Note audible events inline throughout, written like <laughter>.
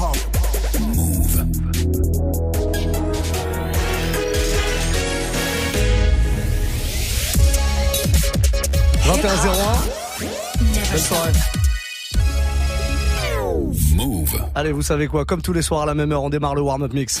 pump. Move. Belle soirée. Move. Allez, vous savez quoi Comme tous les soirs à la même heure, on démarre le warm-up mix.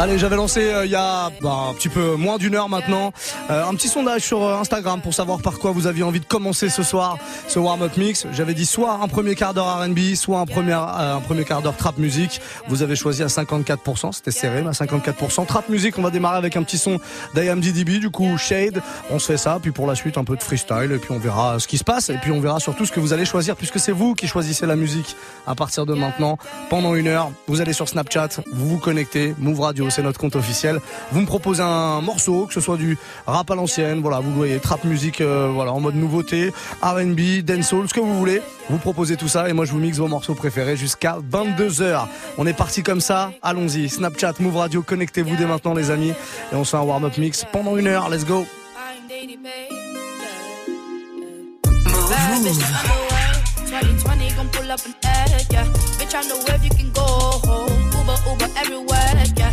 Allez, j'avais lancé euh, il y a bah, un petit peu moins d'une heure maintenant euh, un petit sondage sur euh, Instagram pour savoir par quoi vous aviez envie de commencer ce soir ce warm-up mix. J'avais dit soit un premier quart d'heure R&B, soit un premier euh, un premier quart d'heure trap music. Vous avez choisi à 54%, c'était serré, mais à 54%. Trap music, on va démarrer avec un petit son d'IMDDB, du coup Shade. On se fait ça, puis pour la suite un peu de freestyle, et puis on verra ce qui se passe, et puis on verra surtout ce que vous allez choisir, puisque c'est vous qui choisissez la musique à partir de maintenant. Pendant une heure, vous allez sur Snapchat, vous vous connectez, Move Radio, c'est notre compte officiel. Vous me proposez un morceau, que ce soit du rap à l'ancienne, voilà, vous le voyez, trap musique, euh, voilà, en mode nouveauté, R&B, dancehall, ce que vous voulez. Vous proposez tout ça et moi je vous mixe vos morceaux préférés jusqu'à 22h. On est parti comme ça, allons-y. Snapchat, Move Radio, connectez-vous dès maintenant les amis et on se fait un warm-up mix pendant une heure. Let's go. Bad bitch, no underwear. 2020 gon' pull up an egg, yeah. Bitch, I know if you can go home. Uber, Uber everywhere, yeah.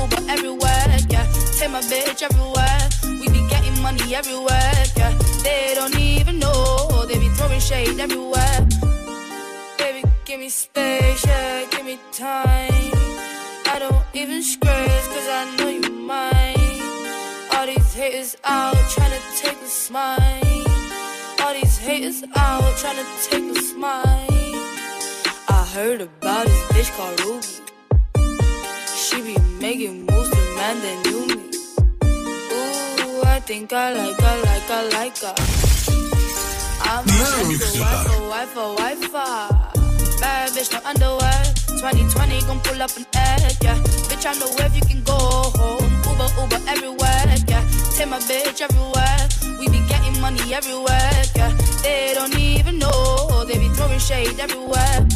Uber, everywhere, yeah. Take my bitch everywhere. We be getting money everywhere, yeah. They don't even know. They be throwing shade everywhere. Baby, give me space, yeah. Give me time. I don't even scratch, cause I know you mine. All these haters out trying to take a smile. All these haters out trying to take a smile. I heard about this bitch called Ruby. She be making moves to man that knew me. Ooh, I think I like her, like her, like her. I'm a wife, wife, wife, wife. Bad bitch, no underwear. 2020 gon' pull up an egg, yeah. Bitch, I know if you can go home. Uber, Uber everywhere, yeah. Take my bitch everywhere. We be getting money everywhere, yeah. They don't even know. They be throwing shade everywhere.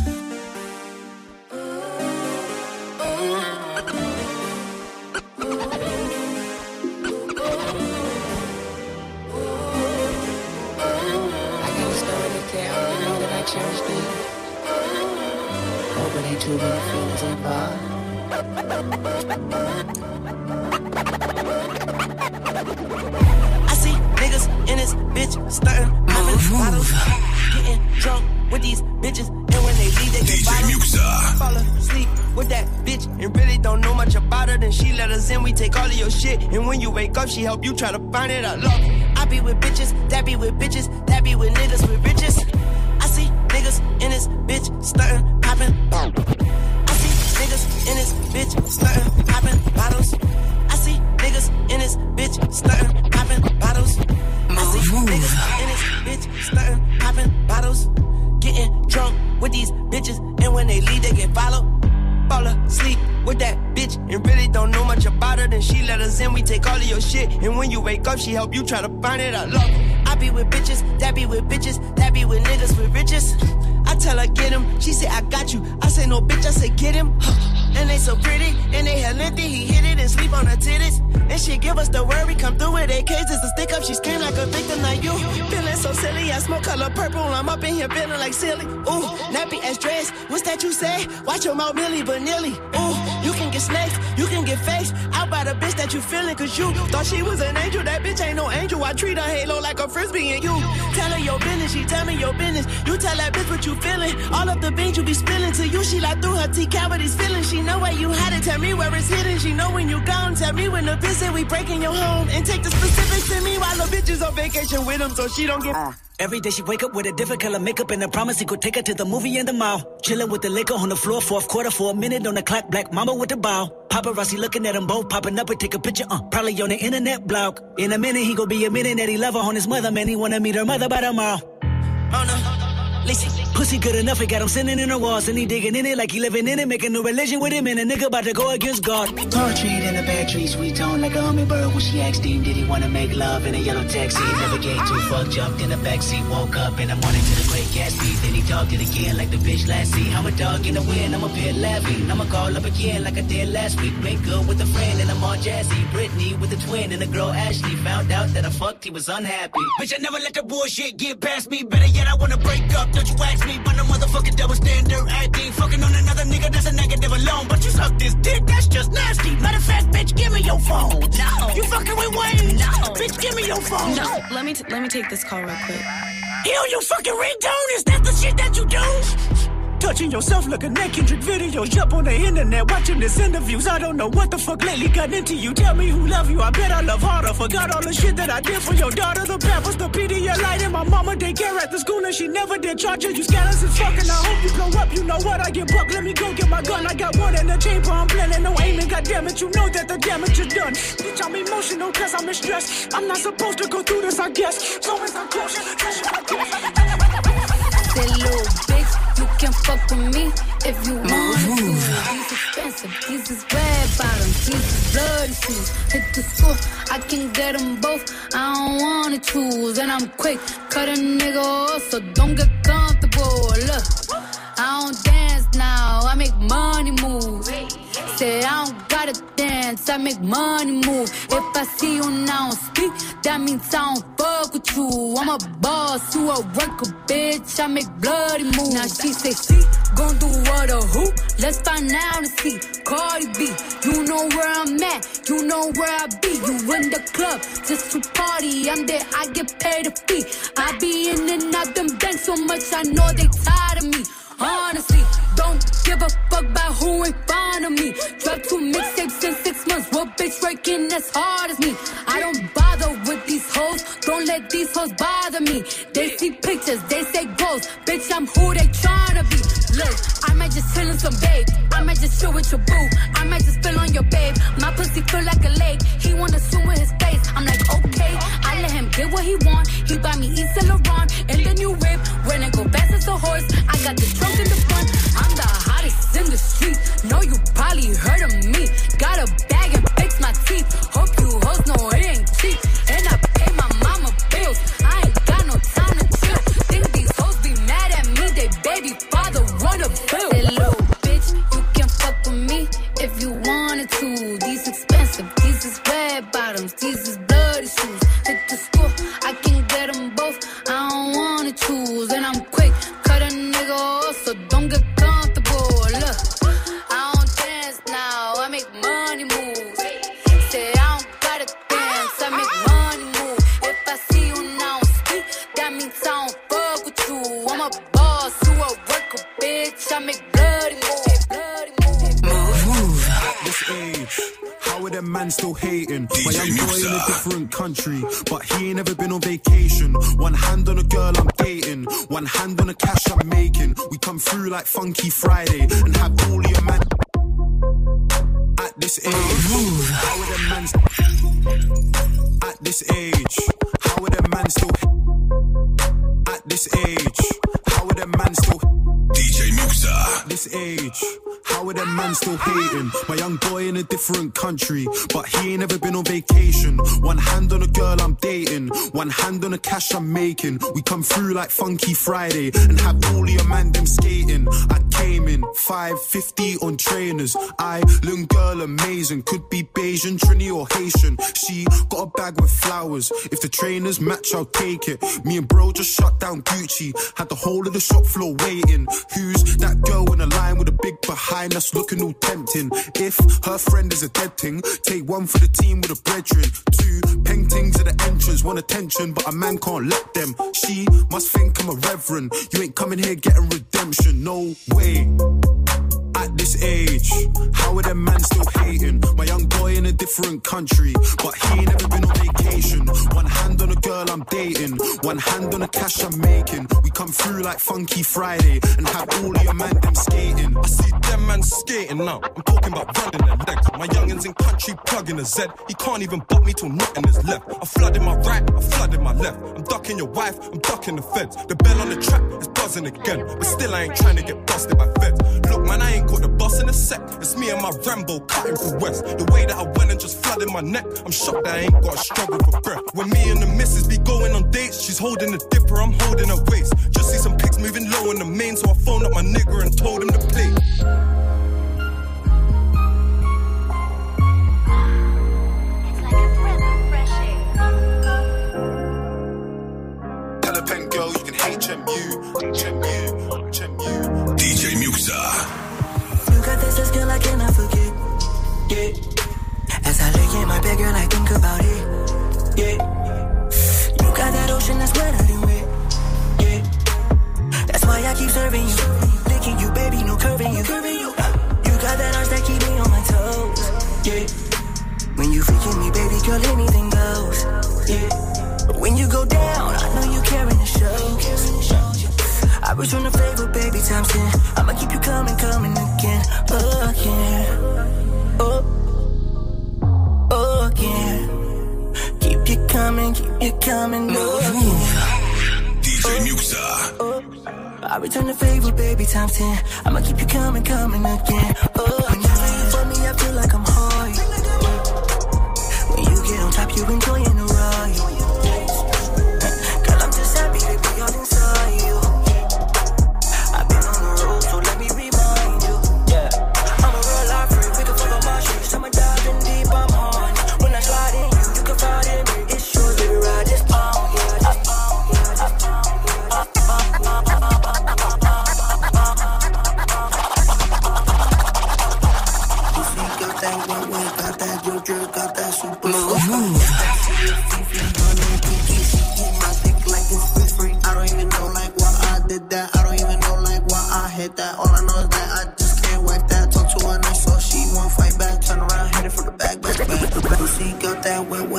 It ain't too many feelings involved. I see niggas in this bitch stunting, popping bottles, getting drunk with these bitches, and when they leave, they get DJ bottles. Fall asleep with that bitch and really don't know much about her. Then she let us in, we take all of your shit, and when you wake up, she help you try to find it. I love it. I be with bitches, that be with bitches, that be with niggas with riches. In this bitch stunting, popping. I see niggas in this bitch stunting, popping bottles. I see niggas in this bitch stunting, popping bottles. I see niggas in this bitch stunting, popping bottles. Getting drunk with these bitches, and when they leave, they get followed. Fall asleep with that bitch, and really don't know much about her. Then she let us in, we take all of your shit, and when you wake up, she help you try to find it. I love it. I be with bitches, that be with bitches, that be with niggas with riches. I tell her get him, she say I got you. I say no bitch, I say get him. <laughs> And they so pretty, and they hell lengthy. He hit it and sleep on her titties. And she give us the worry, come through with AKs. It's a stick up, she scream like a victim, like you. Feeling so silly, I smoke color purple. I'm up in here feeling like silly. Ooh, nappy ass dress. What's that you say? Watch your mouth, Millie, but nearly. Ooh, you can get snakes, you can get faced out by the bitch that you feeling. Cause you thought she was an angel. That bitch ain't no angel. I treat her halo like a frisbee and you tell her your business. She tell me your business. You tell that bitch what you feeling. All of the beans you be spilling to you. She like through her T cavities feeling. She know where you had it. Tell me where it's hidden. She know when you gone. Tell me when the said we breaking your home. And take the specifics to me while the bitch is on vacation with him so she don't get. Uh. Every day she wake up with a different color makeup and a promise he could take her to the movie in the mall. Chilling with the liquor on the floor, fourth quarter for a minute on the clock. Black mama with the bow. Paparazzi looking at them both, popping up and take a picture. Uh, probably on the internet blog. In a minute he gon' be admitting that he love her on his mother. Man, he wanna meet her mother by tomorrow. Mona, listen. Pussy good enough, he got him sitting in the walls and he digging in it like he living in it, making a religion with him and a nigga about to go against God. Poetry in a bad tree, sweet tone like a hummingbird. When she asked him, did he wanna make love in a yellow taxi? Never gave two fuck, jumped in the backseat, woke up in the morning to the great Gatsby. Then he talked it again like the bitch last see. I'm a dog in the wind, I'm a pit laughing. I'ma call up again like I did last week. Make good with a friend and I'm all jazzy. Brittany with a twin and a girl Ashley. Found out that I fucked, he was unhappy. Bitch, I never let the bullshit get past me. Better yet, I wanna break up. Don't you ask me, but no motherfucking double standard acting. Fucking on another nigga, that's a negative alone. But you suck this dick, that's just nasty. Matter of fact, bitch, give me your phone. No. You fucking with Wayne? No. Bitch, give me your phone. No, let me t- let me take this call real quick. Hell, you fucking ringtone? Is that the shit that you do? Touching yourself looking at Kendrick videos. up on the internet watching this interviews. I don't know what the fuck lately got into you. Tell me who love you. I bet I love harder. Forgot all the shit that I did for your daughter. The pampers, the Pedialyte, and my mama daycare at the school, and she never did charge you. You scandalous as fuck, and I hope you blow up. You know what? I get buck. Let me go get my gun. I got one in the chamber. I'm planning no aiming. God damn it, you know that the damage is done. Bitch, I'm emotional cause I'm in stress. I'm not supposed to go through this, I guess. So it's a closure. Can fuck with me if you want to. These expensive, these is red bottoms, these is bloody shoes. Hit the school, I can get them both. I don't wanna choose, and I'm quick, cut a nigga off, so don't get comfortable. Look, I don't dance now, I make money move. Say I don't gotta dance, I make money move. If I see you now speak, that means I don't fuck with you. I'm a boss, you a worker, bitch. I make bloody moves. Now she say she gon' do what or who? Let's find out and see. Cardi B, you know where I'm at, you know where I be. You in the club just to party. I'm there, I get paid a fee. I be in and out them banks so much, I know they tired of me. Honestly, don't give a fuck about who in front of me. Drop two mixtapes in six months. What bitch working as hard as me? I don't bother hoes. Don't let these hoes bother me. They see pictures, they say goals. Bitch, I'm who they tryna be. Look, I might just chill some babe. I might just chill with your boo. I might just spill on your babe. My pussy feel like a lake. He wanna swim with his face. I'm like, okay. I let him get what he want. He buy me East Saint Laurent and the new whip. When it go fast as a horse, I got the trunk in the front. I'm the hottest in the street. Know you probably heard of me. Got a bag and fix my teeth. Hope you hoes know it ain't cheap. Bottoms, these is bloody shoes. Hit the school, I can get them both. I don't wanna choose, and I'm man still hating? My young boy in a different country, but he ain't ever been on vacation. One hand on a girl I'm dating, one hand on the cash I'm making. We come through like Funky Friday and have all your man. At this age, how are them man? At this age, how are them man still? At this age, how are them man still? DJ Muxa. At this age, how are them man still hating? My young boy in a different country, but he ain't ever been on vacation. One hand on a girl I'm dating, one hand on the cash I'm making. We come through like Funky Friday and have all your man them skating. I came in 550 on trainers. I look girl amazing, could be Bayesian, Trini or Haitian. She got a bag with flowers. If the trainers match, I'll take it. Me and bro just shut down Gucci, had the whole of the shop floor waiting. Who's that girl in the line with a big behind? Lips looking all tempting. If her friend is a dead thing, take one for the team with a brethren. Two paintings at the entrance, want attention, but a man can't let them. She must think I'm a reverend. You ain't coming here getting redemption, no way at this age. How are them man still hating? My young boy in a different country, but he ain't never been on vacation. One hand on a girl I'm dating, one hand on the cash I'm making. We come through like Funky Friday and have all your man them skating. I see them man skating now. I'm talking about running their legs. My youngins in country plugging a Z. He can't even butt me till nothing is left. I'm flooding my right, I'm flooding my left. I'm ducking your wife, I'm ducking the feds. The bell on the track is buzzing again, but still I ain't trying to get busted by feds. Look, man, I ain't caught the bus in a sec. It's me and my Rambo cutting through West. The way that I went and just flooded my neck, I'm shocked that I ain't got a struggle for breath. When me and the missus be going on dates, she's holding the dipper, I'm holding her waist. Just see some pics moving low in the main, so I phoned up my nigga and told him to play.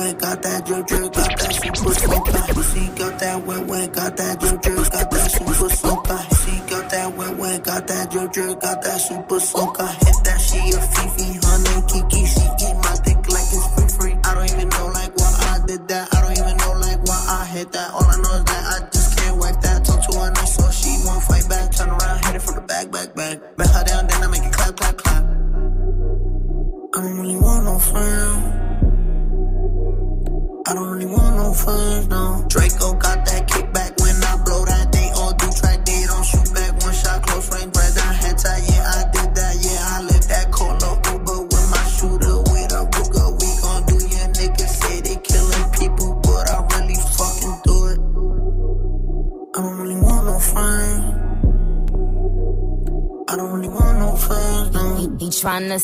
Wet, got that JoJo, got that super soaker. Pussy got that wet, wet, got that JoJo, got that super soaker. Pussy got that wet, wet, got that JoJo, got that super soaker. Hit that she a Fifi,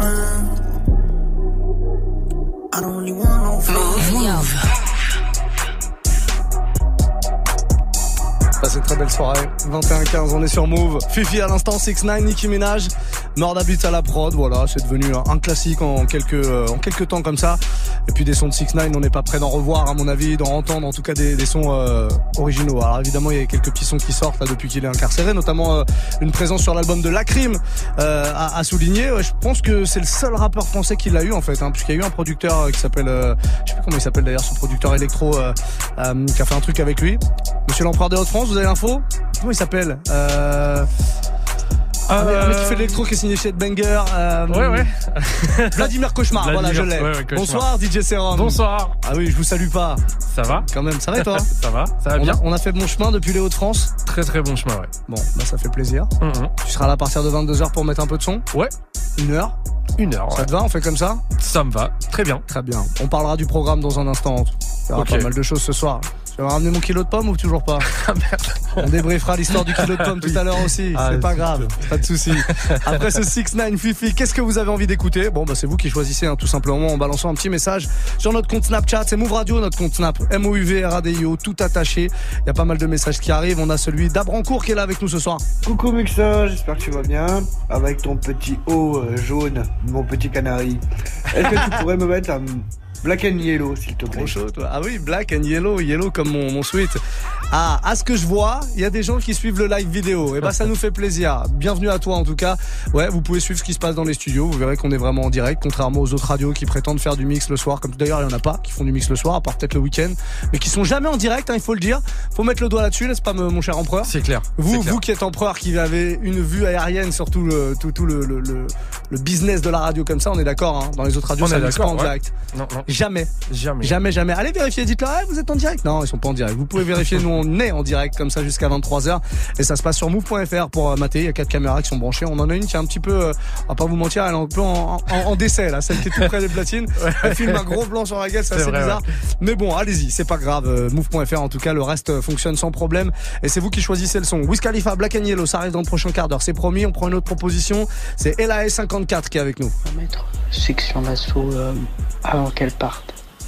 want Passez une très belle soirée. 21-15, on est sur Move. Fifi à l'instant, 6 9 Nicki Minaj. Mord habite à la prod, voilà, c'est devenu un, classique en quelques, euh, en quelques temps comme ça. Et puis des sons de 6 9 on n'est pas prêt d'en revoir, à mon avis, d'en entendre en tout cas des, sons euh, originaux. Alors évidemment, il y a quelques petits sons qui sortent là depuis qu'il est incarcéré, notamment euh, une présence sur l'album de Lacrim à, à souligner. Je pense que c'est le seul rappeur français qui l'a eu en fait, hein, puisqu'il y a eu un producteur qui s'appelle, je sais pas comment il s'appelle d'ailleurs, ce producteur électro qui a fait un truc avec lui. Monsieur l'empereur des Hauts-de-France, vous avez l'info Comment il s'appelle euh... Mec- un mec qui fait de l'électro qui est signé chez Banger. Euh, Ouais, ouais. Vladimir Cauchemar, voilà, je l'ai. ouais, ouais, Cauchemar. Bonsoir DJ Serum. Bonsoir. Ah oui, je vous salue pas. Ça va Quand même, ça va et toi <laughs> Ça va, ça va on bien. A, on a fait bon chemin depuis les Hauts-de-France. Très très bon chemin, ouais. Bon, bah ça fait plaisir. Tu seras là à partir de 22h pour mettre un peu de son Ouais. Une heure Une heure, Ça te va On fait comme ça Ça me va, très bien. Très bien. On parlera du programme dans un instant. Il y aura pas mal de choses ce soir. Tu vas ramener mon kilo de pommes ou toujours pas <laughs> On débriefera l'histoire du kilo de pommes tout à l'heure aussi. Ah, c'est pas grave, pas de souci. Après ce 6 9 Fifi, qu'est-ce que vous avez envie d'écouter? Bon, bah c'est vous qui choisissez hein, tout simplement en balançant un petit message sur notre compte Snapchat. C'est Move Radio, notre compte Snap. M O U V R A D I O, tout attaché. Il y a pas mal de messages qui arrivent. On a celui d'Abrancourt qui est là avec nous ce soir. Coucou Muxa, j'espère que tu vas bien. Avec ton petit haut euh, jaune, mon petit canari. Est-ce que tu <laughs> pourrais me mettre un black and yellow, s'il te plaît Trop chaud, toi. Ah oui, black and yellow, yellow comme mon, mon sweat. Ah, à ce que je vois, il y a des gens qui suivent le live vidéo. Et bah, ça nous fait plaisir. Bienvenue à toi, en tout cas. Ouais, vous pouvez suivre ce qui se passe dans les studios. Vous verrez qu'on est vraiment en direct, contrairement aux autres radios qui prétendent faire du mix le soir. Comme d'ailleurs, il y en a pas qui font du mix le soir, à part peut-être le week-end, mais qui sont jamais en direct, hein, il faut le dire. Faut mettre le doigt là-dessus, n'est-ce pas, mon cher empereur? C'est clair. Vous, clair. vous qui êtes empereur, qui avez une vue aérienne sur tout le, tout, tout le, le, le, le business de la radio comme ça, on est d'accord, hein. Dans les autres radios, On ça est mixe pas d'accord, en ouais. direct. Non, non. Jamais. Jamais. Jamais, jamais. Allez vérifier, dites-leur, Eh, vous êtes en direct. Non, ils sont pas en direct. Vous pouvez vérifier, nous on est en direct comme ça jusqu'à 23h. Et ça se passe sur move.fr pour euh, mater. Il y a quatre caméras qui sont branchées. On en a une qui est un petit peu, euh, on va pas vous mentir, elle est un peu en, en, en décès là, celle qui est tout près des platines. <laughs> Elle filme un gros blanc sur la gueule, c'est assez vrai, bizarre. Mais bon, allez-y, c'est pas grave. Euh, Move.fr en tout cas, le reste euh, fonctionne sans problème. Et c'est vous qui choisissez le son. Wiz Khalifa, Black and Yellow, ça arrive dans le prochain quart d'heure. C'est promis, on prend une autre proposition. C'est LAS54 qui est avec nous. mettre section d'assaut euh, avant qu'elle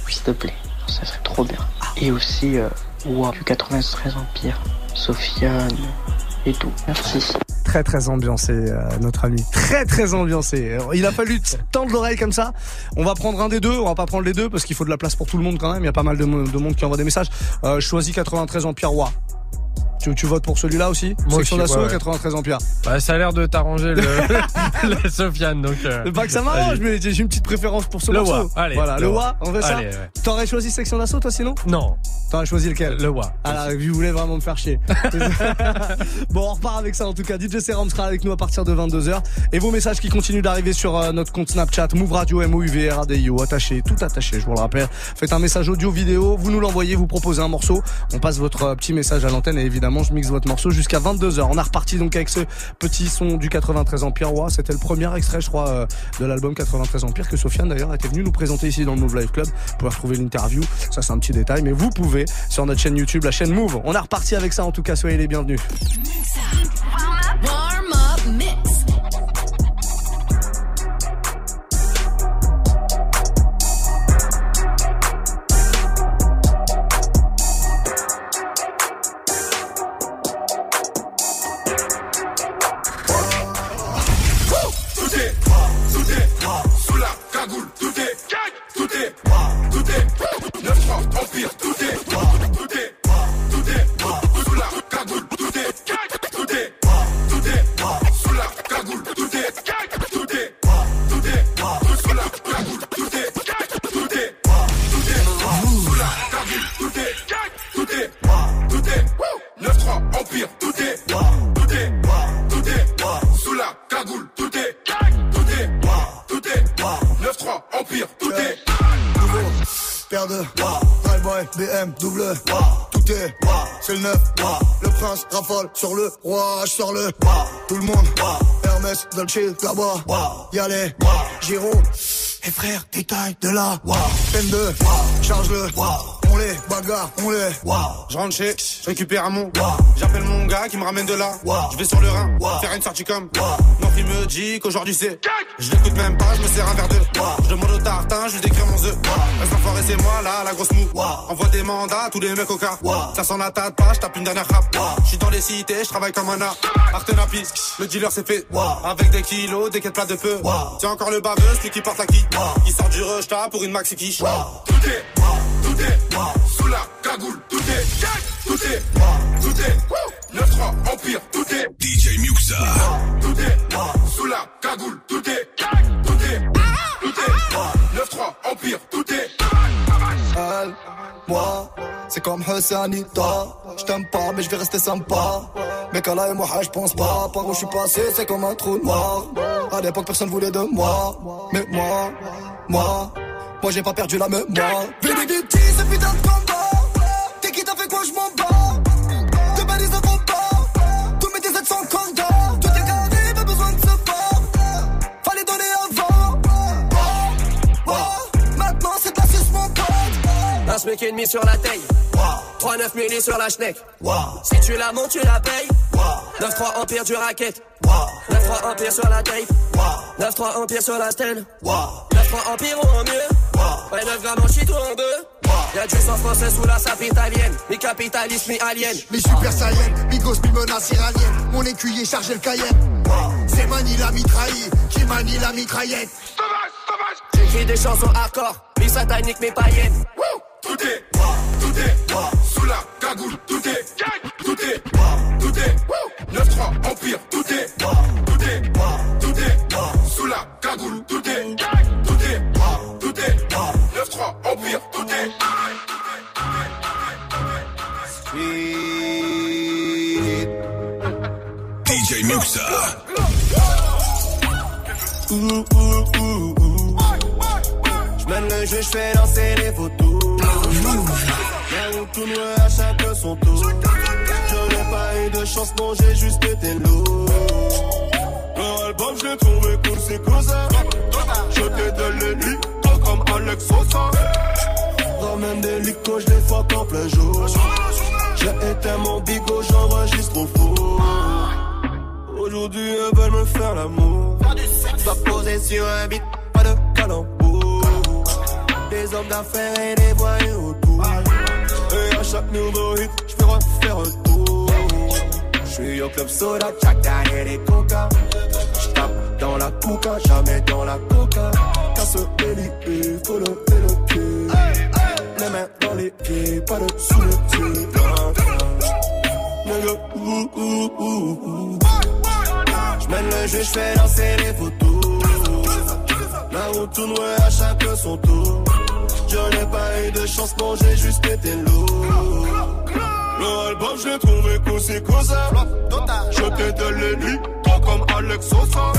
s'il te plaît. Ça serait trop bien. Et aussi, euh, du 93 Empire, Sofiane et tout. Merci. Très très ambiancé euh, notre ami. Très très ambiancé. Alors, Il a fallu tendre l'oreille comme ça. On va prendre un des deux. On va pas prendre les deux parce qu'il faut de la place pour tout le monde quand même. Il y a pas mal de, mo- de monde qui envoie des messages. Euh, choisis 93 Empire Roi. Tu, tu votes pour celui-là aussi Moi Section d'assaut ouais, ouais. 93 Empire. Bah, ça a l'air de t'arranger le, <laughs> le Sofiane, donc. euh, pas que ça m'arrange, mais j'ai une petite préférence pour ce Le morceau. Wa, allez, voilà, le le Wa. Wa, on fait ça. Ouais. T'aurais choisi section d'assaut toi sinon Non. T'aurais choisi lequel Le Wa. Ah là, je voulais vraiment me faire chier. <laughs> <laughs> bon, on repart avec ça en tout cas. DJ Serum sera avec nous à partir de 22h. Et vos messages qui continuent d'arriver sur euh, notre compte Snapchat, Move Radio, m o u v r a d i o attaché, tout attaché, je vous le rappelle. Faites un message audio, vidéo, vous nous l'envoyez, vous proposez un morceau. On passe votre euh, petit message à l'antenne et évidemment, je mixe votre morceau jusqu'à 22h. On a reparti donc avec ce petit son du 93 Empire. C'était le premier extrait, je crois, euh, de l'album 93 Empire que Sofiane d'ailleurs était venu nous présenter ici dans le Move Live Club. Vous pouvez retrouver l'interview. Ça, c'est un petit détail, mais vous pouvez sur notre chaîne YouTube, la chaîne Move. On a reparti avec ça en tout cas. Soyez les bienvenus. Up. Rafale sur le roi sors le, tout le monde Hermès, Dolce, là-bas Y'a les, Giro Et frère, détail de là Peine de, charge-le On les bagarre, on les Je rentre chez, je récupère un mon. J'appelle mon gars qui me ramène de là. Je vais sur le Rhin, faire une sortie comme. Mon fille me dit qu'aujourd'hui c'est. Je l'écoute même pas, je me sers un verre de. Je demande au tartin, je lui décris mon œuf. Les enfoirés, c'est moi là, la grosse mou. Envoie des mandats, tous les mecs au cas. Ça s'en attaque pas, je tape une dernière rap. Je suis dans les cités, je travaille comme un art. Artenapi, le dealer c'est fait. Avec des kilos, des quêtes plats de peu. C'est encore le baveux, celui qui porte la qui. Il sort du rush là pour une maxi quiche. Tout est, tout est, sous la cagoule, tout est, tout est, tout est, 9-3, Empire, tout est, DJ Muxa. tout est, sous la cagoule, tout est, tout est, tout est, 9-3, Empire, tout est. Elle, moi, C'est comme Anita. Je t'aime pas, mais je vais rester sympa. Mais là et moi, je pense pas. Par où je suis passé, c'est comme un trou noir. À l'époque, personne voulait de moi. Mais moi, moi, moi, j'ai pas perdu la mémoire. Vénéditi, ce putain de combat. T'es qui t'as fait quoi, je m'en bats. De balises de combat. Tous mes DZ sont contents. Tout est carré, pas besoin de voir. Fallait donner avant. Oh, oh, Maintenant, c'est la suce, mon pote. Un SMIC et demi sur la taille. 3-9 milli sur la schneck. Si tu la montes, tu la payes. 9-3 empire du racket. 9-3 empire sur la tape. 9-3 empire sur la stèle. 9-3 empire ou en mieux. Ouais, 9 grammes en shit ou en deux. Y'a du sang français sous la sape italienne. Mi capitaliste, mi alien. Mi super saiyan, mi gosse, mi menace iranienne. Mon écuyer chargé le cayenne. C'est Mani la mitraille, qui manie la mitraillette. J'écris des chansons hardcore. Mi satanique, mi païenne. Tout est, tout est, sous la cagoule, tout est, tout est, tout est, 9-3 Empire, tout est, tout est, tout est, sous la cagoule, tout est, J'mène le jeu, j'fais lancer les photos. La route tout noir à chacun son tour. Je n'ai pas eu de chance, non, j'ai juste été lourd. Leur album, je l'ai trouvé cool, c'est ça. Je t'ai donné lui, toi comme Alex Sosa. Ramène des licos, je les fuck en plein jour. J'ai éteint mon bigot, j'enregistre au four. Aujourd'hui, elles veulent me faire l'amour. Pas posé sur un beat, pas de calembour. Des hommes d'affaires et des voyous autour. Et à chaque nouveau hit, j'fais refaire un tour. J'suis au club soda, chaka et des coca. J'tape dans la coca, jamais dans la coca. Casse les faut lever le pied. Les mains dans les pieds, pas de sous le pied. Nigga, ouh, ouh, ouh, ouh. J'mène le jeu, j'fais danser les photos. La route tourne à chacun son tour. Je n'ai pas eu de chance, non, j'ai juste été lourd. Le album, je l'ai trouvé cool, c'est ça. Je t'ai donné lui, toi comme Alex Sosa.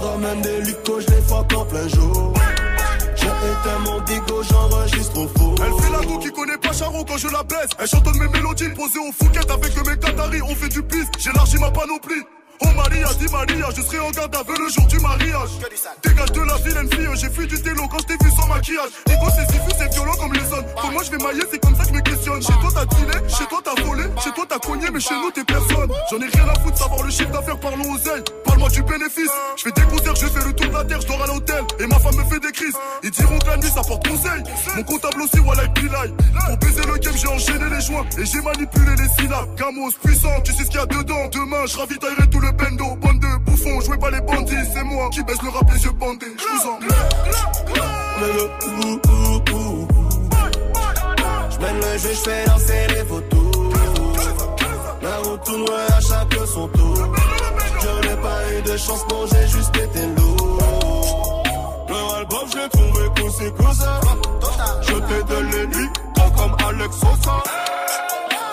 Ramène des licos, je les fuck en plein jour. J'ai éteint mon digo, j'enregistre au faux. Elle fait la go qui connaît pas Charo quand je la baisse. Elle chantonne mes mélodies posées au Fouquet avec mes Qataris. On fait du piste, j'élargis ma panoplie. Oh Maria, dis Maria, je serai en garde à vue le jour du mariage. Dégage de la vilaine fille, j'ai fui du télo quand je t'ai vu sans maquillage. Ego c'est si fou, c'est violent comme les zones. Pour moi je vais mailler, c'est comme ça que je me questionne. Chez toi t'as dealé, chez toi t'as volé, chez toi t'as cogné, mais chez nous t'es personne. J'en ai rien à foutre, savoir le chiffre d'affaires, parlons aux ailes. Parle-moi du bénéfice. Je fais des concerts, je fais le tour de la terre, je dors à l'hôtel. Et ma femme me fait des crises. Ils diront que la nuit ça porte conseil. Mon comptable aussi, voilà, pilai. Pour baiser le game, j'ai enchaîné les joints. Et j'ai manipulé les syllabes. Gamos puissant, tu sais ce qu'il y a dedans. Demain, je ravitaillerai tout le bendo. Bande de bouffons, jouez pas les bandits. C'est moi qui baisse le rap les yeux bandés. Je vous en. J'mène le jeu, j'fais danser les photos. La route tout noir à chacun son tour. Je n'ai pas eu de chance, non, j'ai juste été lourd. Leur album, je l'ai trouvé c'est ça. Je t'ai lui, toi comme Alex Sosa.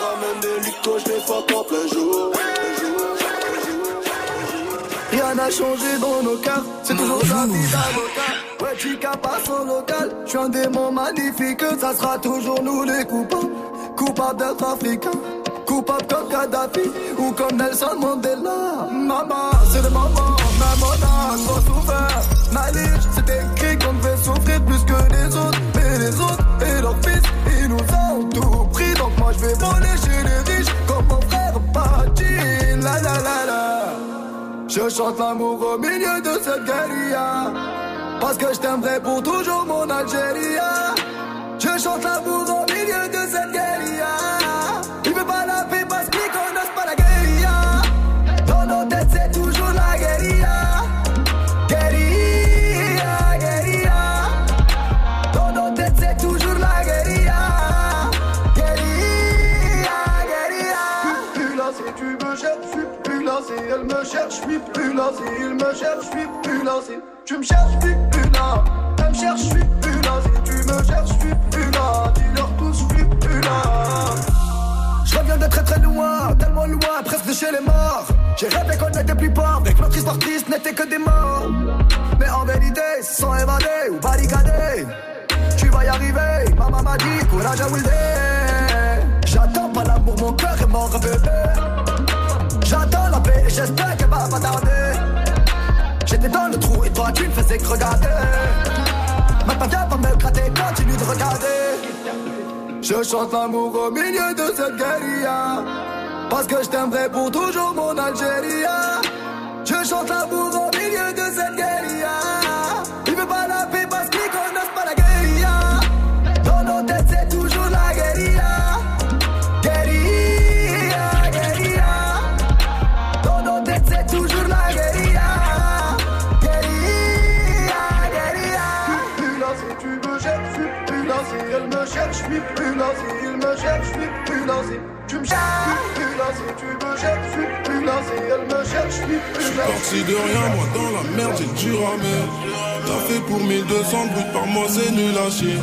Ramène des licos, je les fuck plein jour. N'a changé dans nos cœurs, c'est toujours la vie d'avocat. Ouais, Chica passe au local, je suis un démon magnifique, ça sera toujours nous les coupables. Coupables d'être africains, coupables comme Kadhafi ou comme Nelson Mandela. Maman, c'est le moment, même on a trop souffert. Malige, c'est écrit qu'on devait souffrir plus que les autres. Mais les autres et leurs fils, ils nous ont tout pris. Donc moi je vais voler chez les Je chante l'amour au milieu de cette guérilla. Parce que je t'aimerai pour toujours mon Algérie. Je chante l'amour au milieu de cette guérilla là, si il me cherche, je suis plus là, tu me cherches, je suis plus là, elle me cherche, je plus tu me cherches, je suis plus là, dis-leur tous, je suis plus là. Je reviens de très très loin, tellement loin, presque de chez les morts. J'ai rêvé qu'on n'était plus pauvres, mais que notre histoire triste n'était que des morts. Mais en vérité, ils se sont évadés ou barricadés. Tu vas y arriver, maman m'a dit, courage à Wilde. J'attends pas l'amour, mon cœur est mort, bébé. J'attends la paix et j'espère qu'elle va pas tarder. Dans le trou et toi tu ne faisais que regarder. Maintenant viens pas me gratter, continue de regarder. Je chante l'amour au milieu de cette guérilla. Parce que je t'aimerai pour toujours mon Algérie. Je chante l'amour au milieu de cette guérilla. Si il me cherche, je suis plus. Si tu me cherches, je suis plus. Si tu me cherches, je suis plus. Si elle me cherche, je suis plus là. Parti de rien, moi dans la merde, j'ai du ramer. T'as fait pour 1200 brut par mois, c'est nul à chier.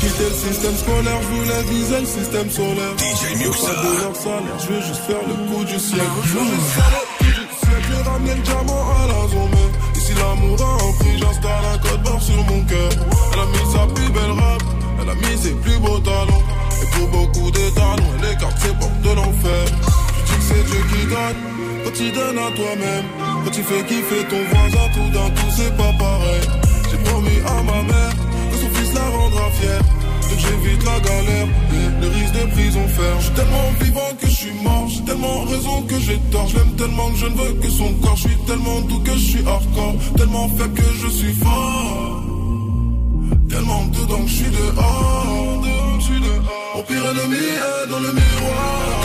J'ai quitté le système scolaire, je voulais viser le système solaire. DJ Muxa. Pas de leur salaire, je veux juste faire le coup du siècle. Je veux juste faire le coup du siècle. J'ai ramené le diamant à la zone. Ici l'amour a un prix, j'installe un code barre sur mon cœur. Elle a mis sa plus belle robe, elle a mis ses plus beaux talons. Et pour beaucoup de talons, elle écarte ses portes de l'enfer. Tu dis que c'est Dieu qui donne, quand tu donnes à toi-même. Quand tu fais kiffer ton voisin, tout d'un coup c'est pas pareil. J'ai promis à ma mère que son fils la rendra fière. Donc j'évite la galère et le risque de prison ferme. Je suis tellement vivant que je suis mort, j'ai tellement raison que j'ai tort. Je l'aime tellement que je ne veux que son corps. Je suis tellement doux que je suis hardcore, tellement faible que je suis fort. Tellement dedans que je suis dehors. Mon pire ennemi est dans le miroir.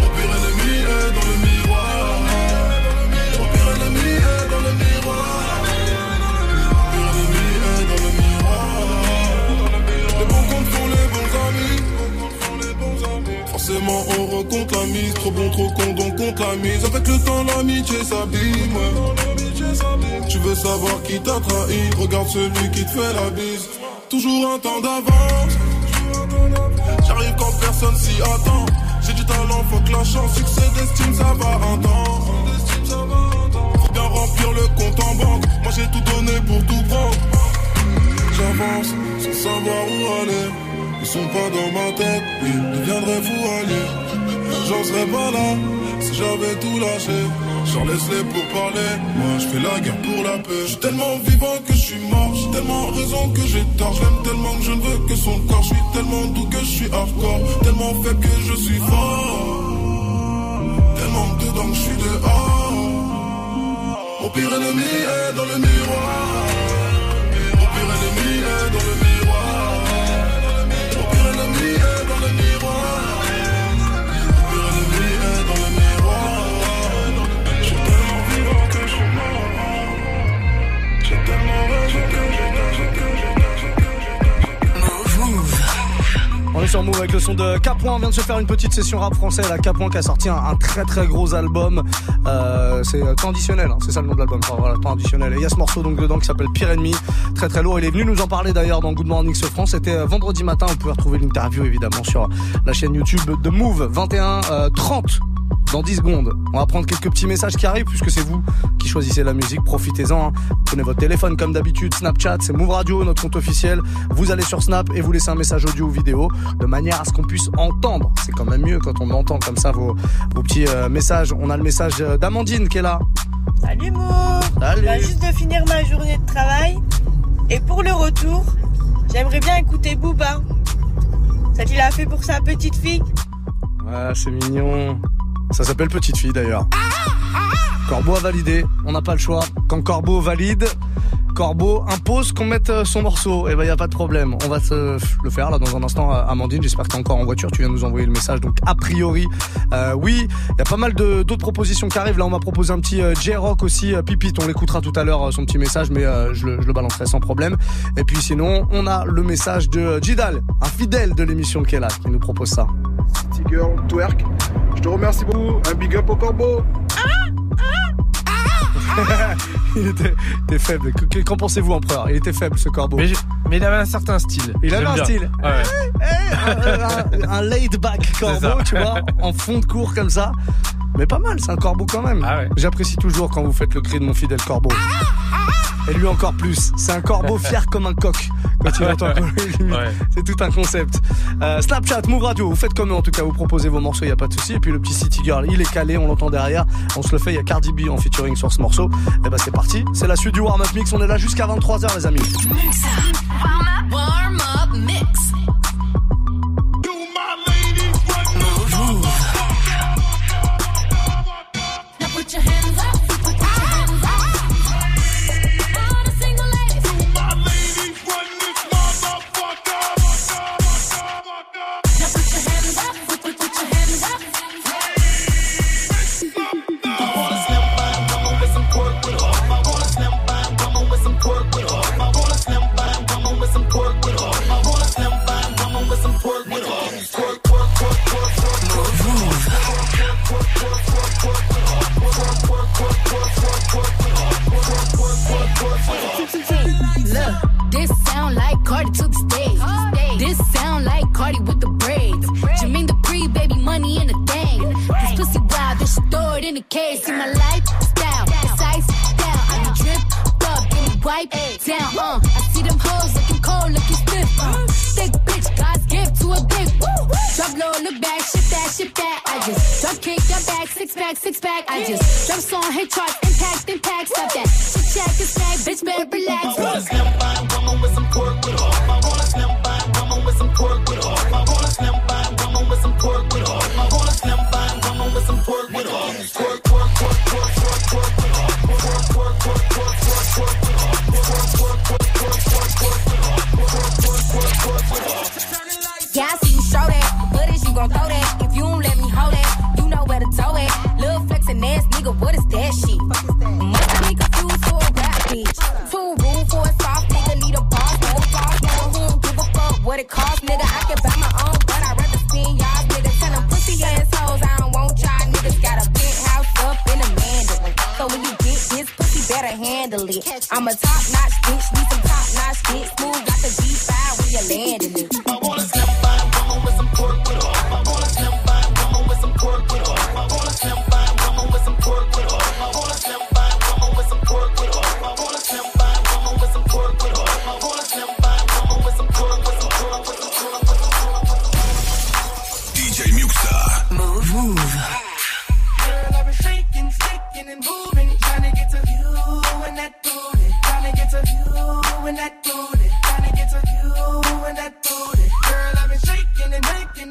Mon pire ennemi est dans le miroir. Mon pire ennemi est dans le miroir. Ennemi est dans le miroir. Les bons comptes font les bons amis. Forcément on recompte la mise Trop bon, trop con, donc compte la mise Avec le temps l'amitié s'abîme. Tu veux savoir qui t'a trahi? Regarde celui qui te fait la bise Toujours un temps d'avance quand personne s'y attend. J'ai du talent, faut que la chance Succès d'estime, ça va un temps Faut bien remplir le compte en banque. Moi j'ai tout donné pour tout prendre. J'avance sans savoir où aller. Ils sont pas dans ma tête, ils deviendraient fous. J'en serais pas là si j'avais tout lâché. J'en laisse-les pour parler, moi je fais la guerre pour la paix. Je suis tellement vivant que je suis mort, j'ai tellement raison que j'ai tort. Je l'aime tellement que je ne veux que son corps. Je suis tellement doux que je suis hardcore, tellement faible que je suis fort. Tellement dedans que je suis dehors. Mon pire ennemi est dans le miroir. On est sur Move avec le son de Capoin. On vient de se faire une petite session rap français. La Capoin qui a sorti un, très très gros album. Euh, c'est Conditionnel, hein, c'est ça le nom de l'album. Enfin, voilà, Conditionnel. Et il y a ce morceau donc dedans qui s'appelle Pire Ennemi. Très très lourd. Il est venu nous en parler d'ailleurs dans Good Morning Ce France. C'était euh, vendredi matin. Vous pouvez retrouver l'interview évidemment sur la chaîne YouTube de Move 21 euh, 30 dans 10 secondes. On va prendre quelques petits messages qui arrivent puisque c'est vous qui choisissez la musique. Profitez-en. hein. Prenez votre téléphone comme d'habitude. Snapchat, c'est Move Radio, notre compte officiel. Vous allez sur Snap et vous laissez un message audio ou vidéo de manière à ce qu'on puisse entendre. C'est quand même mieux quand on entend comme ça vos, vos petits euh, messages. On a le message euh, d'Amandine qui est là. Salut Mo Salut. Je viens juste de finir ma journée de travail. Et pour le retour, j'aimerais bien écouter Booba. Ça qu'il a fait pour sa petite fille. Ouais, c'est mignon. Ça s'appelle Petite Fille d'ailleurs. Corbeau a validé. On n'a pas le choix. Quand Corbeau valide, Corbeau impose qu'on mette euh, son morceau. Et ben, y a pas de problème. On va le faire là dans un instant. euh, Amandine, j'espère que t'es encore en voiture. Tu viens nous envoyer le message. Donc, a priori, euh, oui. Il y a pas mal d'autres propositions qui arrivent. Là, on m'a proposé un petit J-Rock aussi. euh, Pipit, on l'écoutera tout à l'heure, son petit message, mais je, le, balancerai sans problème. Et puis sinon, on a le message de Jidal, un fidèle de l'émission qui est là, qui nous propose ça. Twerk. Je te remercie beaucoup. Un big up au corbeau. <laughs> il était, était faible. Que- que- Qu'en pensez-vous, empereur? Il était faible, ce corbeau. Mais, mais il avait un certain style. Il avait un bien. style. Ouais. un, un- un laid back C'est corbeau, tu vois, en fond de cours comme ça. Mais pas mal, c'est un corbeau quand même. J'apprécie toujours quand vous faites le cri de mon fidèle corbeau. Et lui encore plus, c'est un corbeau fier comme un coq. Quand il entend c'est tout un concept. Snapchat, Move Radio, vous faites comme nous en tout cas, vous proposez vos morceaux, il y a pas de souci. Et puis le petit City Girl, il est calé, on l'entend derrière, on se le fait, il y a Cardi B en featuring sur ce morceau. Et ben bah, c'est parti, c'est la suite du warm-up mix, on est là jusqu'à 23h les amis. Warm up mix. Look, this sound like Cardi took the stage. This sound like Cardi with the braids. Jermaine Dupri, baby, money in the thing. This pussy wild, then she throw it in the cage. See my lifestyle, it's ice down. I be drip up, then wipe down. Uh, ship that. I just drop kick, your back, six pack, six pack. I just drop song, hit charts, impact, impact. Stop that. Chit chat, this bag, bitch, better relax. Well, fine woman with some pork.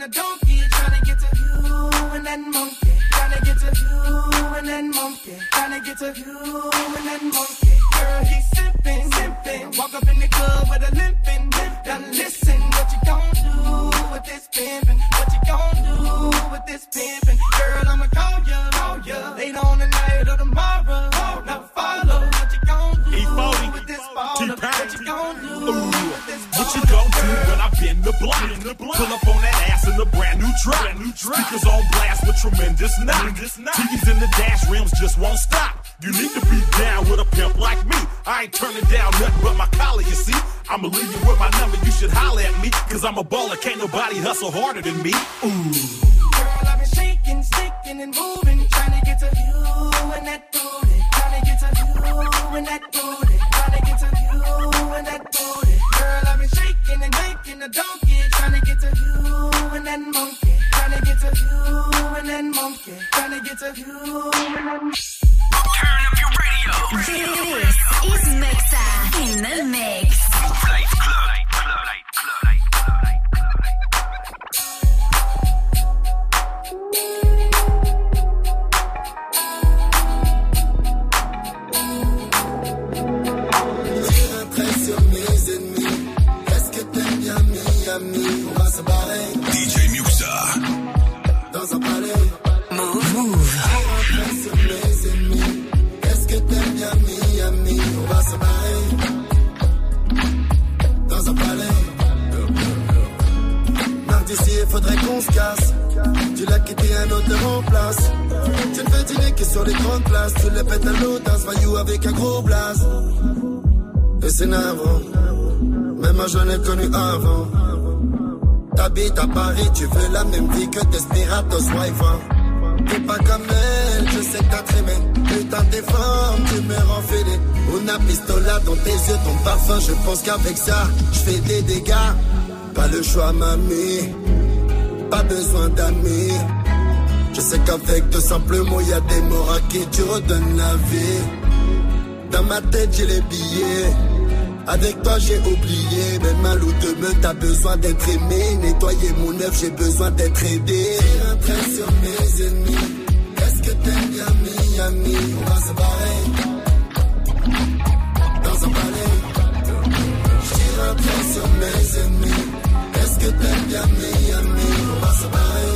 a donkey, trying to get to you and that monkey. Trying to get to you and that monkey. Trying to get to you and that monkey. hustle harder than me. Ooh. sur les grandes places, tu les pètes à l'audace, voyou avec un gros blast. Et c'est navrant, même moi jeune est connu avant. T'habites à Paris, tu veux la même vie que Desperados Wife. T'es pas comme elle, je sais que t'as trémé. Putain, t'es forme, tu me rends On Una pistola dans tes yeux, ton parfum, je pense qu'avec ça, je fais des dégâts. Pas le choix, mamie, pas besoin d'amis. Je sais qu'avec de simples mots, y a des morts à qui tu redonnes la vie. Dans ma tête, j'ai les billets. Avec toi, j'ai oublié. Même mal ou de t'as besoin d'être aimé. Nettoyer mon œuvre, j'ai besoin d'être aidé. J'ai un trait sur mes ennemis. Est-ce que t'aimes bien Miami? On va se barrer. Dans un palais. J'ai un trait sur mes ennemis. Est-ce que t'aimes bien Miami? On va se barrer.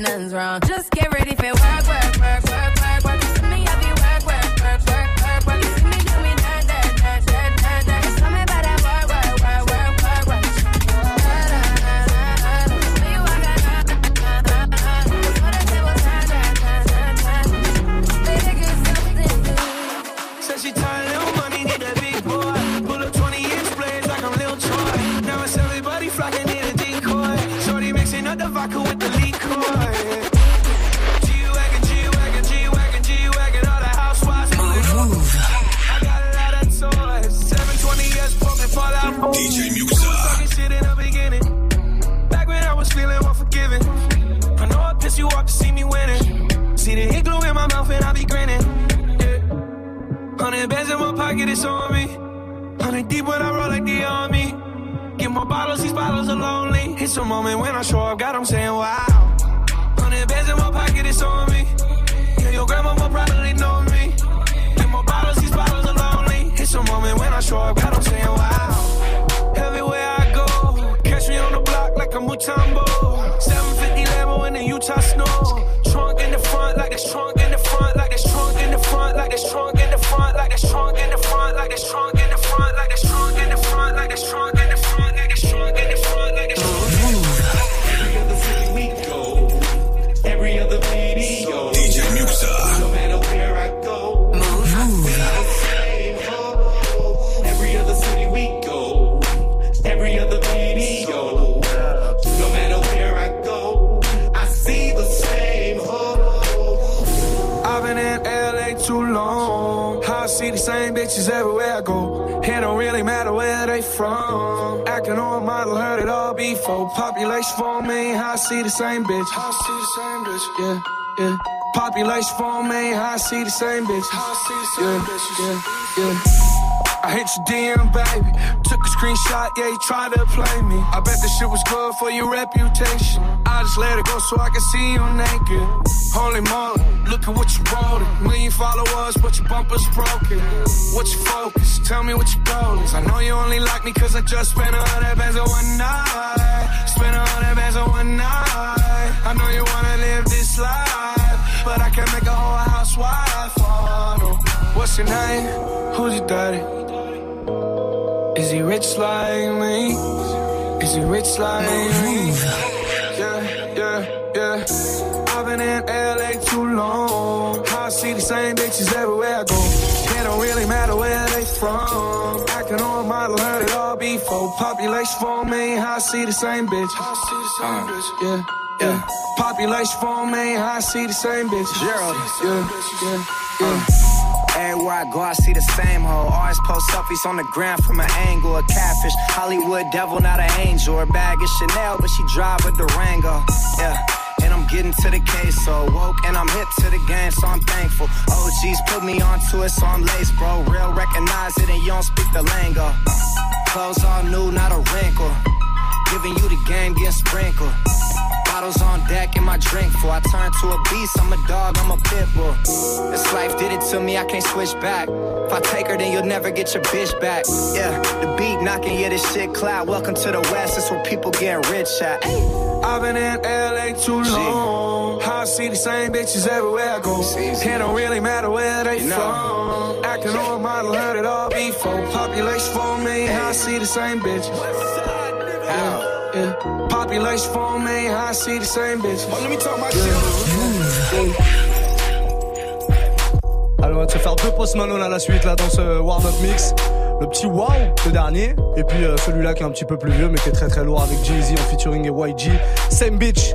nothing's wrong. Just get ready for work, work, work. It's on me. Hundred deep when I roll like the army. Get more bottles, these bottles are lonely. It's a moment when I show up, God, I'm saying wow. Hundred bands in my pocket, it's on me. Yeah, your grandma will probably know me. Get more bottles, these bottles are lonely. It's a moment when I show up, God, I'm saying wow. Everywhere I go, catch me on the block like a Mutombo. In LA too long. I see the same bitches everywhere I go. It don't really matter where they from. Acting on model, heard it all before. Population for me, I see the same bitch. I see the same bitch, yeah, yeah. Population for me, I see the same bitch. I see the same bitch, yeah, yeah. I hit your DM, baby. Took a screenshot, yeah, you tried to play me. I bet this shit was good for your reputation. I just let it go so I can see you naked. Holy moly, look at what you wrote. Million followers, but your bumper's broken. What's your focus? Tell me what your goal is. I know you only like me cause I just spent a hundred bands on one night. Spent a hundred bands on one night. I know you wanna live this life, but I can't make a whole housewife. What's your name? Who's your daddy? Is he rich like me? Is he rich like me? Yeah, yeah, yeah. I've been in LA too long. I see the same bitches everywhere I go. It don't really matter where they from. Acting on model, heard it all before. Population for me, I see the same bitch. I see the same uh, bitch. Yeah, yeah. Population for me, I see the same bitch. Gerald. Yeah, yeah, yeah. Uh. Everywhere I go, I see the same hoe. Always post selfies on the ground from an angle. A catfish, Hollywood devil, not an angel. Her bag is Chanel, but she drive a Durango. Yeah. And I'm getting to the case, so woke and I'm hip to the game, so I'm thankful. OGs put me onto it, so I'm laced, bro. Real recognize it, and you don't speak the lingo. Clothes all new, not a wrinkle. Giving you the game, getting sprinkled. Bottles on deck and my drink full. I turn to a beast, I'm a dog, I'm a pit bull. This life did it to me, I can't switch back. If I take her, then you'll never get your bitch back. Yeah, the beat knocking, yeah, this shit cloud. Welcome to the West, it's where people getting rich at. I've been in LA too long. I see the same bitches everywhere I go. It don't really matter where they from. Acting on a model, heard it all before. Population for me, I see the same bitches. Yeah, yeah. Population for me, I see the same bitches. Oh, let me talk my Alors on va se faire deux Post Malone à la suite là dans ce warm-up mix. Le petit Wow, le dernier, et puis euh, celui-là qui est un petit peu plus vieux mais qui est très très lourd avec Jay-Z en featuring et YG. Same Bitch.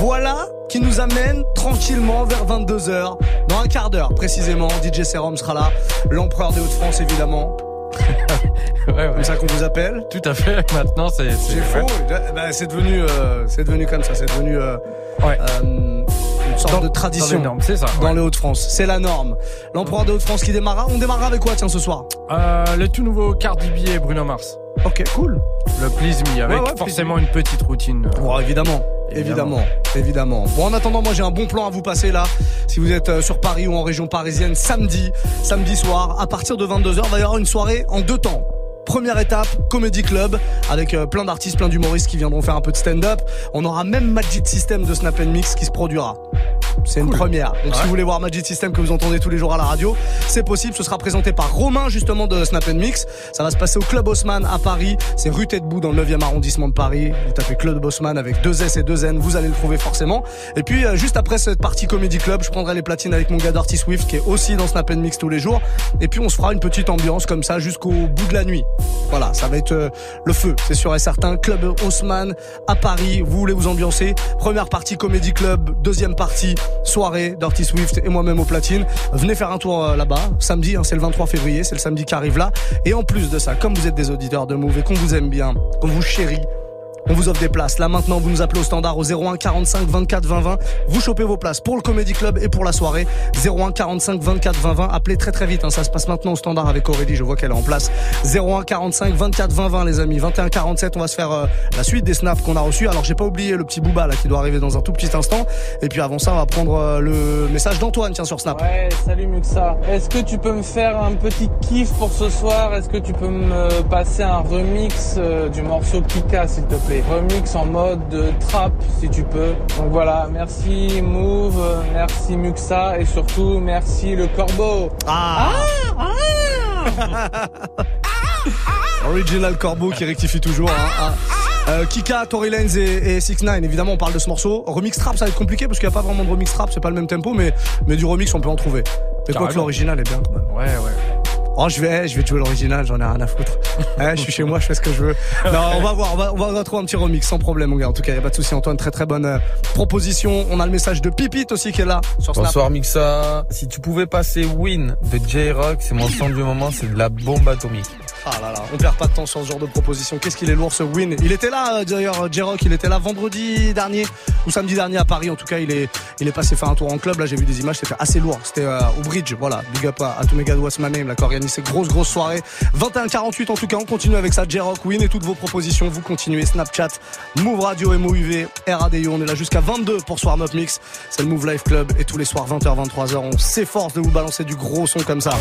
Voilà qui nous amène tranquillement vers 22h. Dans un quart d'heure précisément, DJ Serum sera là. L'empereur des Hauts-de-France évidemment. <laughs> <laughs> Comme ça qu'on vous appelle. Tout à fait. Maintenant, c'est. C'est faux. Bah, c'est devenu, euh, c'est devenu comme ça. C'est devenu euh, euh, une sorte Dans- de tradition. dans les ça, Dans ouais. les Hauts-de-France, c'est la norme. L'empereur des Hauts-de-France qui démarra. On démarrera avec quoi tiens ce soir? Euh, le tout nouveau Cardi B et Bruno Mars. Ok, cool. Le Please Me avec Ouais, ouais, forcément une petite routine. Bon, évidemment. Évidemment, évidemment. Bon, en attendant, moi j'ai un bon plan à vous passer là. Si vous êtes sur Paris ou en région parisienne, samedi, samedi soir, à partir de 22h, il va y avoir une soirée en deux temps. Première étape, Comedy Club, avec euh, plein d'artistes, plein d'humoristes qui viendront faire un peu de stand-up. On aura même Magic System de Snap Mix qui se produira. C'est une première. Donc si vous voulez voir Magic System que vous entendez tous les jours à la radio, c'est possible. Ce sera présenté par Romain justement de Snap Mix. Ça va se passer au Club Haussmann à Paris. C'est rue Tête-Bout dans le 9e arrondissement de Paris. Vous tapez Club Haussmann avec deux S et deux N, vous allez le trouver forcément. Et puis euh, juste après cette partie Comedy Club, je prendrai les platines avec mon gars Dirty Swift qui est aussi dans Snap Mix tous les jours. Et puis on se fera une petite ambiance comme ça jusqu'au bout de la nuit. Voilà, ça va être euh, le feu, c'est sûr et certain. Club Haussmann à Paris, vous voulez vous ambiancer? Première partie Comedy Club, deuxième partie soirée, Dirty Swift et moi-même au platine. Venez faire un tour euh, là-bas, samedi, hein, c'est le 23 février, c'est le samedi qui arrive là. Et en plus de ça, comme vous êtes des auditeurs de Move et qu'on vous aime bien, qu'on vous chérit, on vous offre des places. Là maintenant, vous nous appelez au standard au 01 45 24 20 20. Vous chopez vos places pour le Comedy Club et pour la soirée. 01 45 24 20 20. Appelez très très vite. hein. Ça se passe maintenant au standard avec Aurélie. Je vois qu'elle est en place. 01 45 24 20 20 les amis. 21 47. On va se faire euh, la suite des snaps qu'on a reçus. Alors j'ai pas oublié le petit Booba là qui doit arriver dans un tout petit instant. Et puis avant ça, on va prendre euh, le message d'Antoine tiens sur Snap. Ouais, salut Muxa. Est-ce que tu peux me faire un petit kiff pour ce soir? Est-ce que tu peux me passer un remix euh, du morceau Kika, s'il te plaît? Remix en mode de trap, si tu peux. Donc voilà, merci Move, merci Muxa et surtout merci le corbeau. Ah, <laughs> Original Corbeau qui rectifie toujours. hein, hein. Euh, Kika, Tory Lanez et, et 6 9 évidemment on parle de ce morceau. Remix trap ça va être compliqué parce qu'il n'y a pas vraiment de remix trap, c'est pas le même tempo, mais, mais du remix on peut en trouver. Mais quoi que l'original est bien quand même. Ouais, ouais. Oh je vais, je vais te jouer l'original, j'en ai rien à foutre. <laughs> Eh, je suis chez moi, je fais ce que je veux. Non, on va voir, on va, on va, trouver un petit remix sans problème mon gars. En tout cas, y a pas de souci Antoine, très très bonne euh, proposition. On a le message de Pipit aussi qui est là sur Snap. Bonsoir Mixa. Si tu pouvais passer Win de J-Rock, c'est mon son du moment, c'est de la bombe atomique. Ah là là, on perd pas de temps sur ce genre de proposition. Qu'est-ce qu'il est lourd ce win. Il était là euh, d'ailleurs, J-Rock, il était là vendredi dernier ou samedi dernier à Paris. En tout cas, il est, il est passé faire un tour en club. Là, j'ai vu des images, c'était assez lourd. C'était euh, au bridge, voilà. Big up à, à tous mes gars de What's My Name, qui ces grosses, grosses soirées. 21-48 en tout cas, on continue avec ça. J-Rock, win et toutes vos propositions. Vous continuez Snapchat, Move Radio, MOUV, RADIO. On est là jusqu'à 22 pour Soir Up Mix. C'est le Move Life Club et tous les soirs 20h, 23h, on s'efforce de vous balancer du gros son comme ça.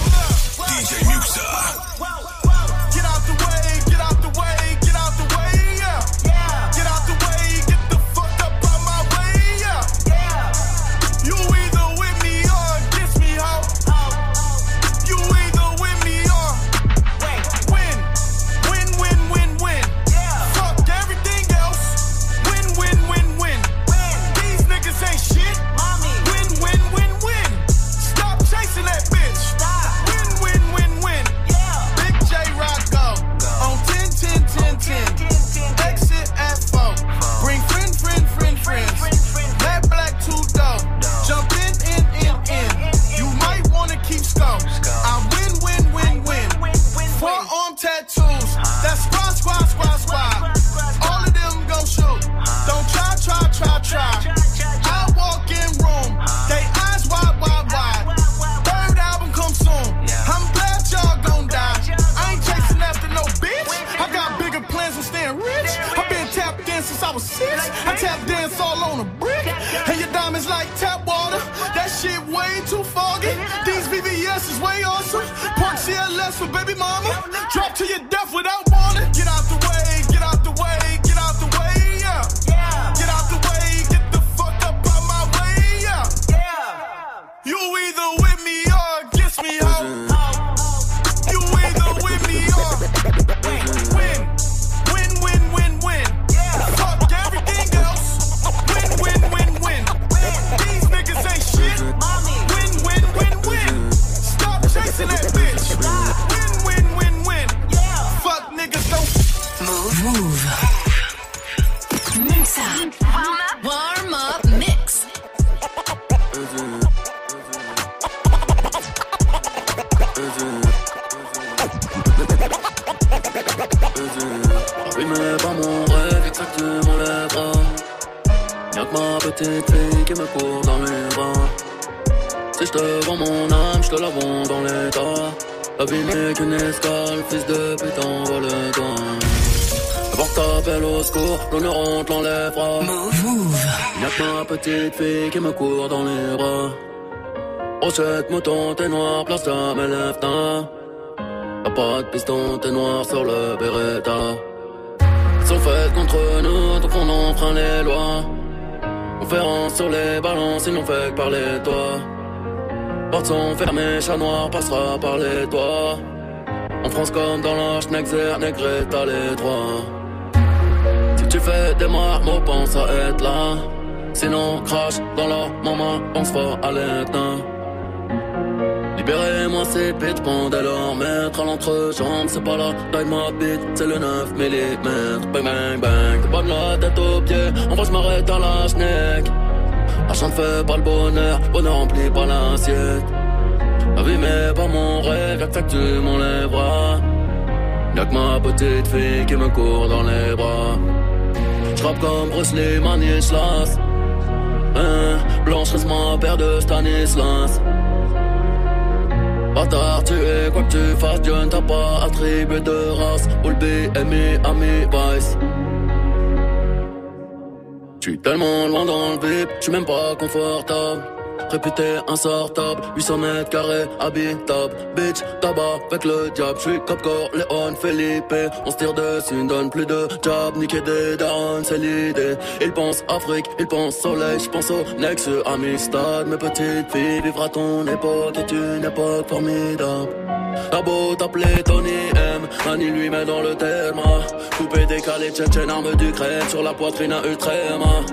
Bitch. N'est qu'une escale, fils de pute, envole-toi. D'abord t'appelles au secours, l'honneur on te l'enlèvera. Y'a que ma petite fille qui me court dans les bras. Rochette, mouton, t'es noir, place ta mes lèvres, Y'a pas de piston, t'es noir sur le Beretta. Sont faits contre nous, donc on enfreint les lois. Conférence sur les balances, ils n'ont fait que parler de toi. Portes sont fermées, chat noir passera par les toits. En France comme dans l'Arche, Nexer, Negré, t'as les droits. Si tu fais des marmots, pense à être là. Sinon, crache dans leur maman, pense fort à l'éteint. Libérez-moi ces bitches, pendez leur maître à l'entrejambe, c'est pas la taille ma bite, c'est le 9 mm. Bang bang bang, t'es pas de la tête aux pieds, en vrai je m'arrête à la. L'argent ne fait pas le bonheur, bonheur remplit par l'assiette. La vie pas mon rêve, y'a que tu m'enlèveras. Y'a que ma petite fille qui me court dans les bras. J'rappe comme Bruce Lee, Manislas. Hein, Blanche reste ma paire de Stanislas. Bâtard, tu es quoi que tu fasses, Dieu ne t'a pas attribué de race. BMI, ami. J'suis tellement loin dans le vip, j'suis même pas confortable. Réputé insortable, 800 mètres carrés, habitable. Bitch, tabac avec le diable. J'suis Cap Léon, Felipe. On se tire dessus, ne donne plus de job. Niquer des darons, c'est l'idée. Ils pensent Afrique, ils pensent soleil. J'pense au Nex, Amistad. Mes petites filles, vivre ton époque est une époque formidable. T'as beau t'appeler Tony M, Annie lui met dans le thème. Coupé, décalé, tchétchène, arme du. Sur la poitrine à Ultrema.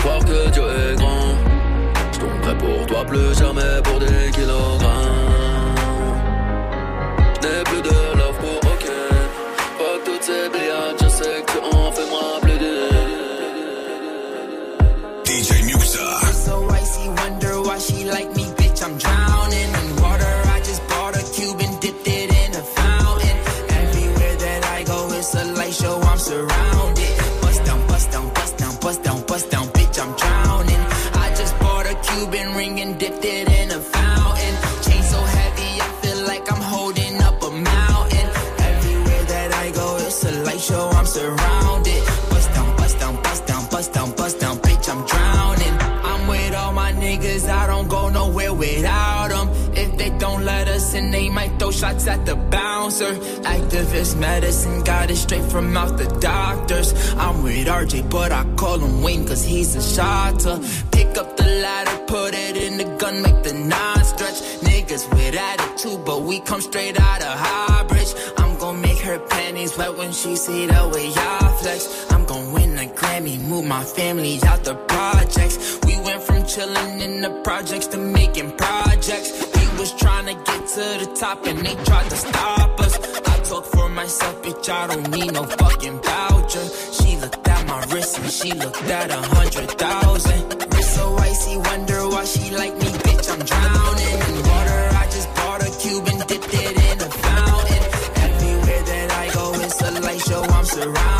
Croire que Dieu est grand. Je tomberai pour toi plus jamais pour des shots at the bouncer. Activist medicine, got it straight from out the doctors. I'm with RJ, but I call him Wayne cause he's a shotter. Pick up the ladder, put it in the gun, make the nine stretch. Niggas with attitude, but we come straight out of Highbridge. I'm gon' make her panties wet when she see the way I flex. I'm gon' win a Grammy, move my family out the projects. We went from chillin' in the projects to making projects. Was trying to get to the top and they tried to stop us. I talk for myself, bitch, I don't need no fucking voucher. She looked at my wrist and she looked at a hundred thousand. Wrist so icy, wonder why she like me, bitch, I'm drowning in water. I just bought a cube and dipped it in a fountain. Everywhere that I go, it's a light show, I'm surrounded.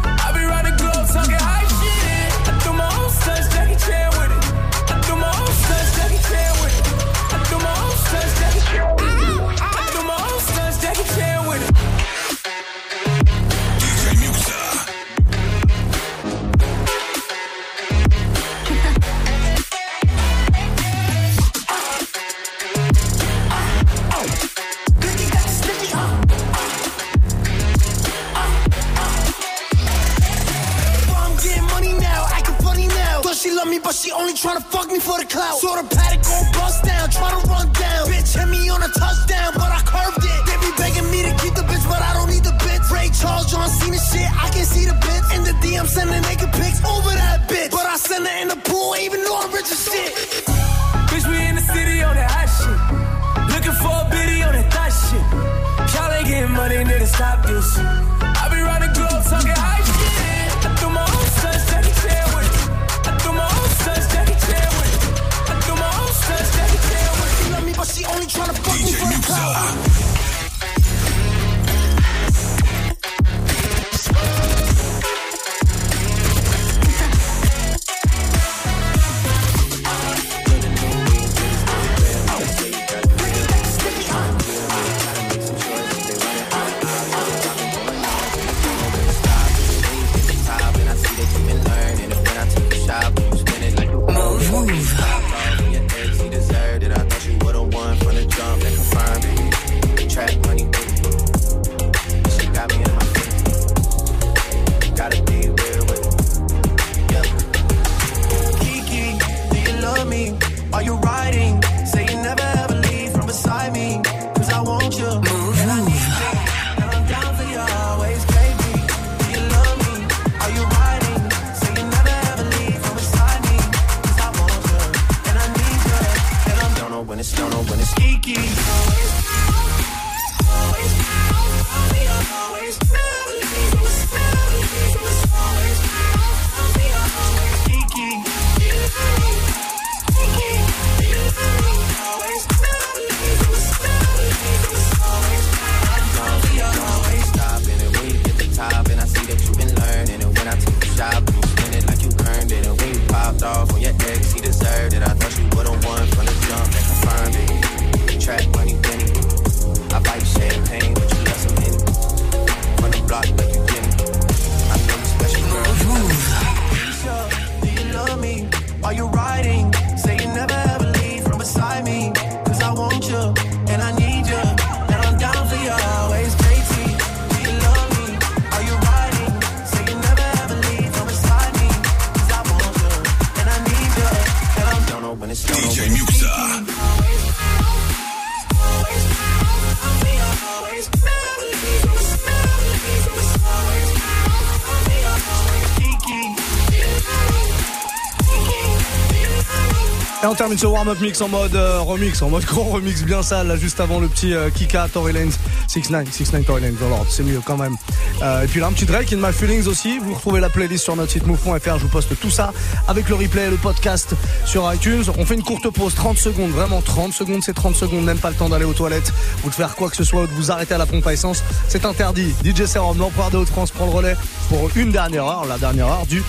Termine ce warm-up mix en mode euh, remix, en mode gros remix bien sale, là, juste avant le petit euh, Kika, Tory Lanez, 6ix9ine, 6ix9ine Tory Lanez, alors c'est mieux quand même. Euh, et puis là, un petit Drake, In My Feelings aussi, vous retrouvez la playlist sur notre site move.fr, je vous poste tout ça avec le replay le podcast sur iTunes. On fait une courte pause, 30 secondes, vraiment 30 secondes, c'est 30 secondes, même pas le temps d'aller aux toilettes ou de faire quoi que ce soit ou de vous arrêter à la pompe à essence, c'est interdit. DJ Serum, l'empereur de Haute-France prend le relais pour une dernière heure, la dernière heure du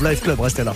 Live Club, restez là.